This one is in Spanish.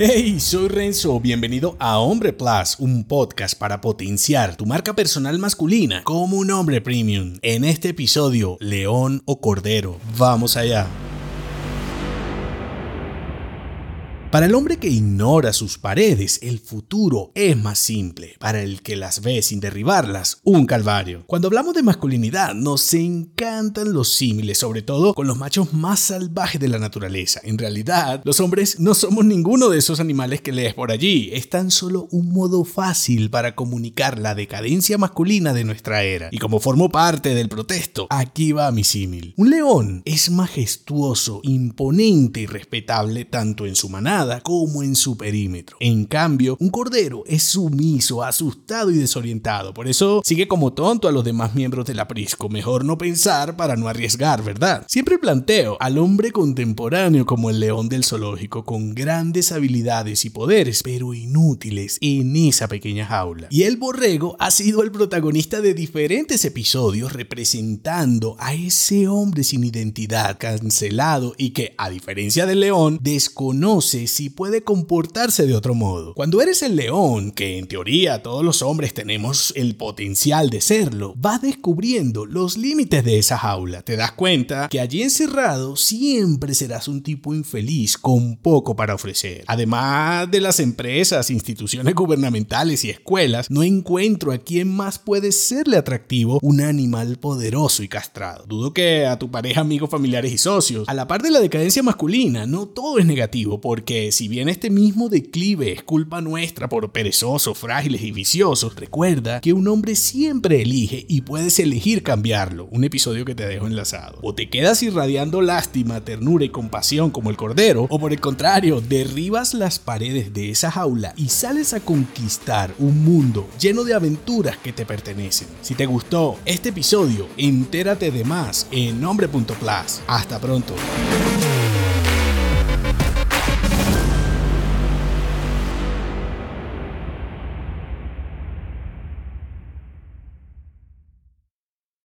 Hey, soy Renzo, bienvenido a Hombre Plus, un podcast para potenciar tu marca personal masculina como un hombre premium. En este episodio, león o cordero. Vamos allá. Para el hombre que ignora sus paredes, el futuro es más simple. Para el que las ve sin derribarlas, un calvario. Cuando hablamos de masculinidad, nos encantan los símiles, sobre todo con los machos más salvajes de la naturaleza. En realidad, los hombres no somos ninguno de esos animales que lees por allí. Es tan solo un modo fácil para comunicar la decadencia masculina de nuestra era. Y como formo parte del protesto, aquí va mi símil. Un león es majestuoso, imponente y respetable tanto en su manada como en su perímetro. En cambio, un cordero es sumiso, asustado y desorientado. Por eso sigue como tonto a los demás miembros del aprisco. Mejor no pensar para no arriesgar, ¿verdad? Siempre planteo al hombre contemporáneo como el león del zoológico, con grandes habilidades y poderes, pero inútiles en esa pequeña jaula. Y el borrego ha sido el protagonista de diferentes episodios representando a ese hombre sin identidad, cancelado y que, a diferencia del león, desconoce si puede comportarse de otro modo. Cuando eres el león, que en teoría todos los hombres tenemos el potencial de serlo, vas descubriendo los límites de esa jaula. Te das cuenta que allí encerrado siempre serás un tipo infeliz con poco para ofrecer. Además de las empresas, instituciones gubernamentales y escuelas, no encuentro a quién más puede serle atractivo un animal poderoso y castrado. Dudo que a tu pareja, amigos, familiares y socios. A la par de la decadencia masculina, no todo es negativo porque si bien este mismo declive es culpa nuestra por perezosos, frágiles y viciosos, recuerda que un hombre siempre elige y puedes elegir cambiarlo. Un episodio que te dejo enlazado. O te quedas irradiando lástima, ternura y compasión como el cordero, o por el contrario, derribas las paredes de esa jaula y sales a conquistar un mundo lleno de aventuras que te pertenecen. Si te gustó este episodio, entérate de más en nombre.plus. Hasta pronto.